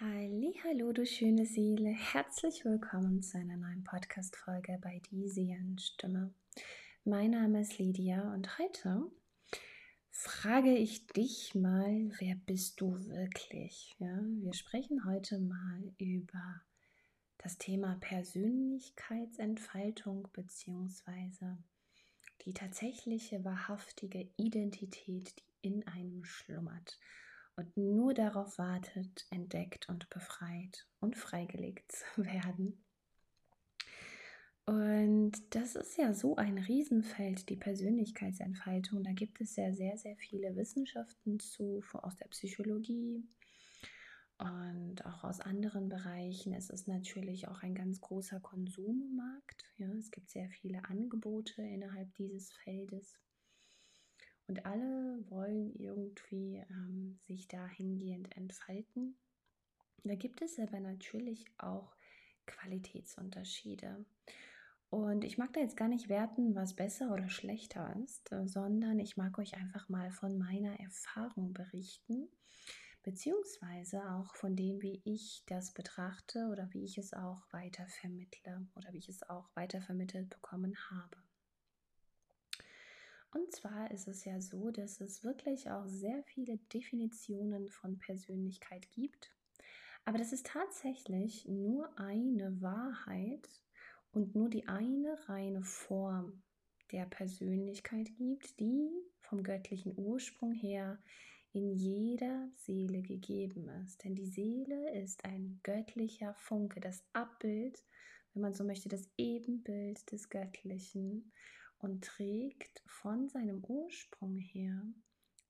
Hallo, du schöne Seele. Herzlich willkommen zu einer neuen Podcast-Folge bei Die Seelenstimme. Mein Name ist Lydia und heute frage ich dich mal, wer bist du wirklich? Ja, wir sprechen heute mal über das Thema Persönlichkeitsentfaltung bzw. die tatsächliche, wahrhaftige Identität, die in einem schlummert und nur darauf wartet, entdeckt und befreit und freigelegt zu werden. Und das ist ja so ein Riesenfeld, die Persönlichkeitsentfaltung. Da gibt es ja sehr, sehr viele Wissenschaften zu, aus der Psychologie und auch aus anderen Bereichen. Es ist natürlich auch ein ganz großer Konsummarkt. Ja, es gibt sehr viele Angebote innerhalb dieses Feldes. Und alle wollen irgendwie ähm, sich dahingehend entfalten. Da gibt es aber natürlich auch Qualitätsunterschiede. Und ich mag da jetzt gar nicht werten, was besser oder schlechter ist, sondern ich mag euch einfach mal von meiner Erfahrung berichten, beziehungsweise auch von dem, wie ich das betrachte oder wie ich es auch weiter oder wie ich es auch weiter vermittelt bekommen habe. Und zwar ist es ja so, dass es wirklich auch sehr viele Definitionen von Persönlichkeit gibt. Aber das ist tatsächlich nur eine Wahrheit und nur die eine reine Form der Persönlichkeit gibt, die vom göttlichen Ursprung her in jeder Seele gegeben ist. Denn die Seele ist ein göttlicher Funke, das Abbild, wenn man so möchte, das Ebenbild des Göttlichen und trägt von seinem Ursprung her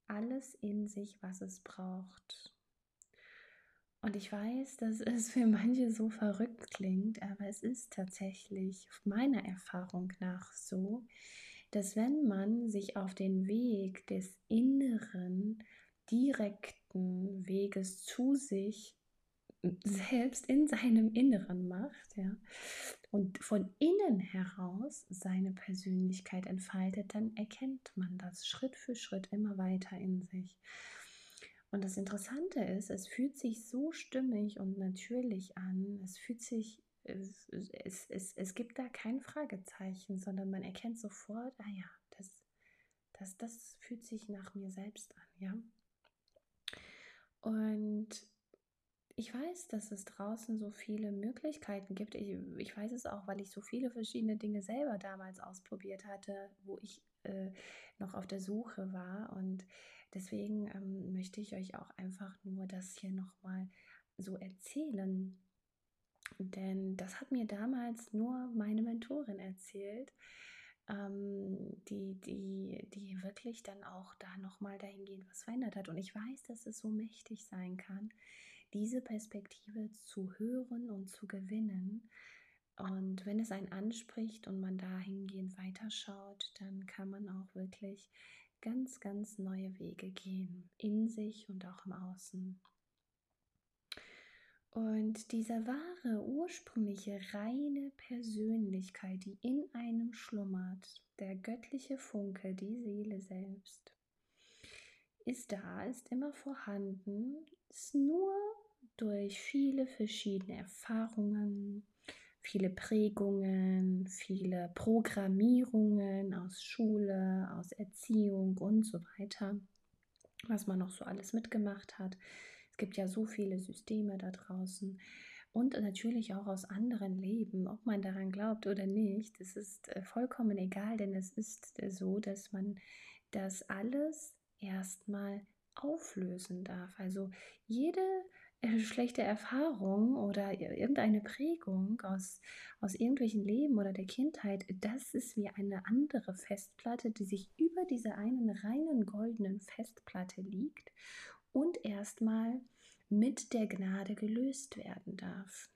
alles in sich, was es braucht. Und ich weiß, dass es für manche so verrückt klingt, aber es ist tatsächlich meiner Erfahrung nach so, dass wenn man sich auf den Weg des inneren, direkten Weges zu sich selbst in seinem Inneren macht, ja, und von innen heraus seine Persönlichkeit entfaltet, dann erkennt man das Schritt für Schritt immer weiter in sich. Und das Interessante ist, es fühlt sich so stimmig und natürlich an. Es fühlt sich, es, es, es, es gibt da kein Fragezeichen, sondern man erkennt sofort, ah ja, das, das, das fühlt sich nach mir selbst an, ja. Und ich weiß, dass es draußen so viele Möglichkeiten gibt. Ich, ich weiß es auch, weil ich so viele verschiedene Dinge selber damals ausprobiert hatte, wo ich äh, noch auf der Suche war. Und deswegen ähm, möchte ich euch auch einfach nur das hier nochmal so erzählen. Denn das hat mir damals nur meine Mentorin erzählt, ähm, die, die, die wirklich dann auch da nochmal dahingehend was verändert hat. Und ich weiß, dass es so mächtig sein kann diese Perspektive zu hören und zu gewinnen. Und wenn es einen anspricht und man dahingehend weiterschaut, dann kann man auch wirklich ganz, ganz neue Wege gehen, in sich und auch im Außen. Und diese wahre, ursprüngliche, reine Persönlichkeit, die in einem schlummert, der göttliche Funke, die Seele selbst, ist da, ist immer vorhanden, ist nur durch viele verschiedene Erfahrungen, viele Prägungen, viele Programmierungen aus Schule, aus Erziehung und so weiter, was man noch so alles mitgemacht hat. Es gibt ja so viele Systeme da draußen und natürlich auch aus anderen Leben, ob man daran glaubt oder nicht. Es ist äh, vollkommen egal, denn es ist äh, so, dass man das alles erstmal auflösen darf. Also jede schlechte Erfahrung oder irgendeine Prägung aus, aus irgendwelchen Leben oder der Kindheit, das ist wie eine andere Festplatte, die sich über dieser einen reinen goldenen Festplatte liegt und erstmal mit der Gnade gelöst werden darf.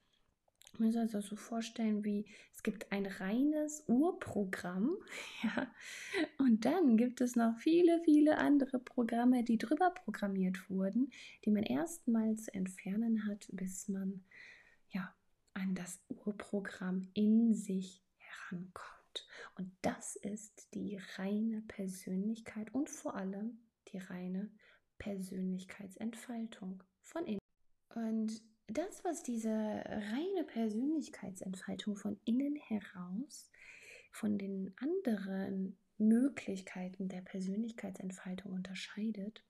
Man soll sich so vorstellen, wie es gibt ein reines Urprogramm, ja, und dann gibt es noch viele, viele andere Programme, die drüber programmiert wurden, die man erstmal zu entfernen hat, bis man ja an das Urprogramm in sich herankommt. Und das ist die reine Persönlichkeit und vor allem die reine Persönlichkeitsentfaltung von innen. Und das, was diese reine Persönlichkeitsentfaltung von innen heraus von den anderen Möglichkeiten der Persönlichkeitsentfaltung unterscheidet,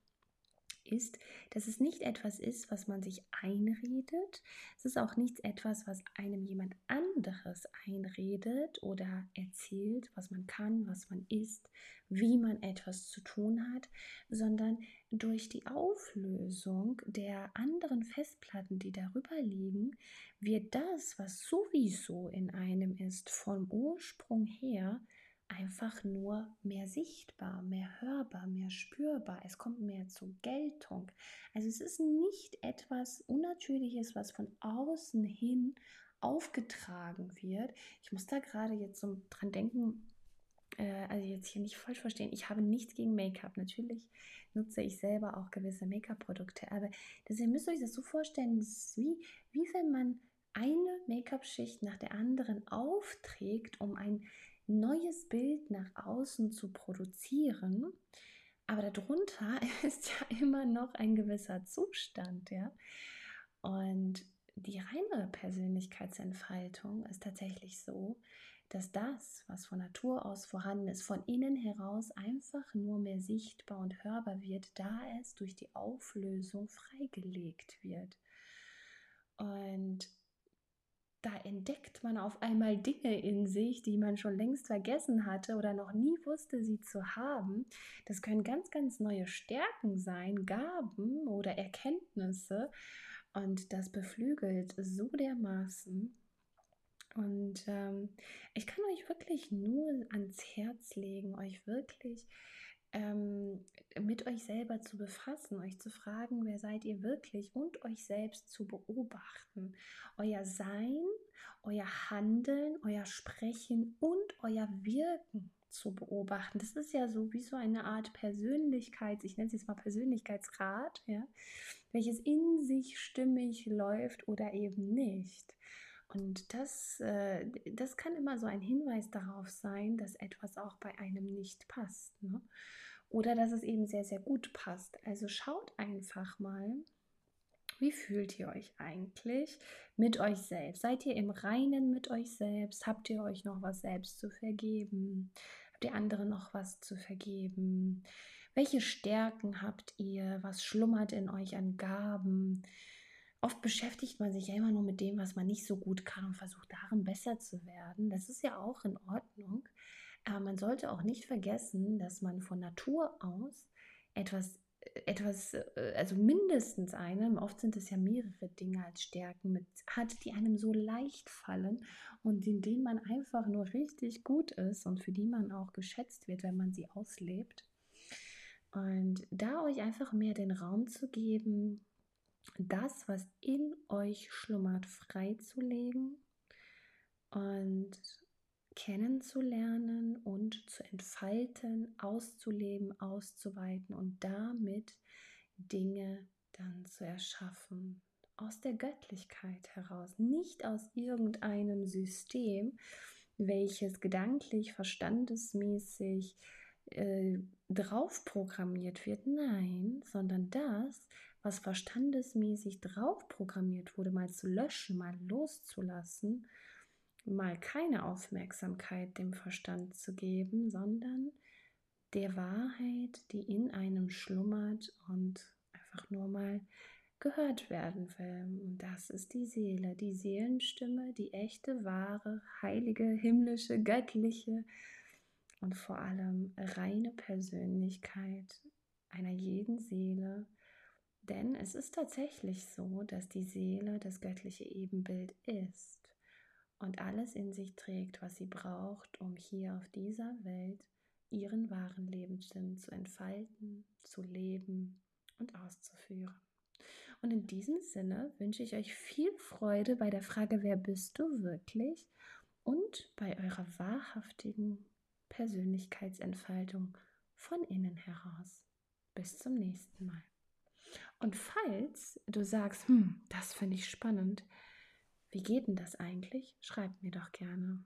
ist, dass es nicht etwas ist, was man sich einredet. Es ist auch nicht etwas, was einem jemand anderes einredet oder erzählt, was man kann, was man ist, wie man etwas zu tun hat, sondern durch die Auflösung der anderen Festplatten, die darüber liegen, wird das, was sowieso in einem ist, vom Ursprung her, einfach nur mehr sichtbar, mehr hörbar, mehr spürbar. Es kommt mehr zur Geltung. Also es ist nicht etwas Unnatürliches, was von außen hin aufgetragen wird. Ich muss da gerade jetzt so dran denken, äh, also jetzt hier nicht falsch verstehen, ich habe nichts gegen Make-up. Natürlich nutze ich selber auch gewisse Make-up-Produkte, aber ihr müsst euch das so vorstellen, wie, wie wenn man eine Make-up-Schicht nach der anderen aufträgt, um ein neues Bild nach außen zu produzieren. Aber darunter ist ja immer noch ein gewisser Zustand, ja. Und die reine Persönlichkeitsentfaltung ist tatsächlich so, dass das, was von Natur aus vorhanden ist, von innen heraus einfach nur mehr sichtbar und hörbar wird, da es durch die Auflösung freigelegt wird. Und da entdeckt man auf einmal Dinge in sich, die man schon längst vergessen hatte oder noch nie wusste, sie zu haben. Das können ganz, ganz neue Stärken sein, Gaben oder Erkenntnisse. Und das beflügelt so dermaßen. Und ähm, ich kann euch wirklich nur ans Herz legen, euch wirklich ähm, mit euch selber zu befassen, euch zu fragen, wer seid ihr wirklich und euch selbst zu beobachten. Euer Sein, euer Handeln, euer Sprechen und euer Wirken zu beobachten. Das ist ja so wie so eine Art Persönlichkeits, ich nenne es jetzt mal Persönlichkeitsrat, ja, welches in sich stimmig läuft oder eben nicht. Und das, äh, das kann immer so ein Hinweis darauf sein, dass etwas auch bei einem nicht passt. Ne? Oder dass es eben sehr, sehr gut passt. Also schaut einfach mal, wie fühlt ihr euch eigentlich mit euch selbst? Seid ihr im Reinen mit euch selbst? Habt ihr euch noch was selbst zu vergeben? Habt ihr anderen noch was zu vergeben? Welche Stärken habt ihr? Was schlummert in euch an Gaben? Oft beschäftigt man sich ja immer nur mit dem, was man nicht so gut kann und versucht darin besser zu werden. Das ist ja auch in Ordnung. Aber man sollte auch nicht vergessen, dass man von Natur aus etwas, äh, etwas, äh, also mindestens einem, oft sind es ja mehrere Dinge als Stärken mit, hat, die einem so leicht fallen und in denen man einfach nur richtig gut ist und für die man auch geschätzt wird, wenn man sie auslebt. Und da euch einfach mehr den Raum zu geben, das, was in euch schlummert, freizulegen und kennenzulernen und zu entfalten, auszuleben, auszuweiten und damit Dinge dann zu erschaffen. Aus der Göttlichkeit heraus, nicht aus irgendeinem System, welches gedanklich, verstandesmäßig äh, drauf programmiert wird. Nein, sondern das, was verstandesmäßig drauf programmiert wurde, mal zu löschen, mal loszulassen, mal keine Aufmerksamkeit dem Verstand zu geben, sondern der Wahrheit, die in einem schlummert und einfach nur mal gehört werden will. Und das ist die Seele, die Seelenstimme, die echte, wahre, heilige, himmlische, göttliche und vor allem reine Persönlichkeit einer jeden Seele, denn es ist tatsächlich so, dass die Seele das göttliche Ebenbild ist und alles in sich trägt, was sie braucht, um hier auf dieser Welt ihren wahren Lebenssinn zu entfalten, zu leben und auszuführen. Und in diesem Sinne wünsche ich euch viel Freude bei der Frage, wer bist du wirklich? Und bei eurer wahrhaftigen Persönlichkeitsentfaltung von innen heraus. Bis zum nächsten Mal. Und falls du sagst, hm, das finde ich spannend, wie geht denn das eigentlich? Schreib mir doch gerne.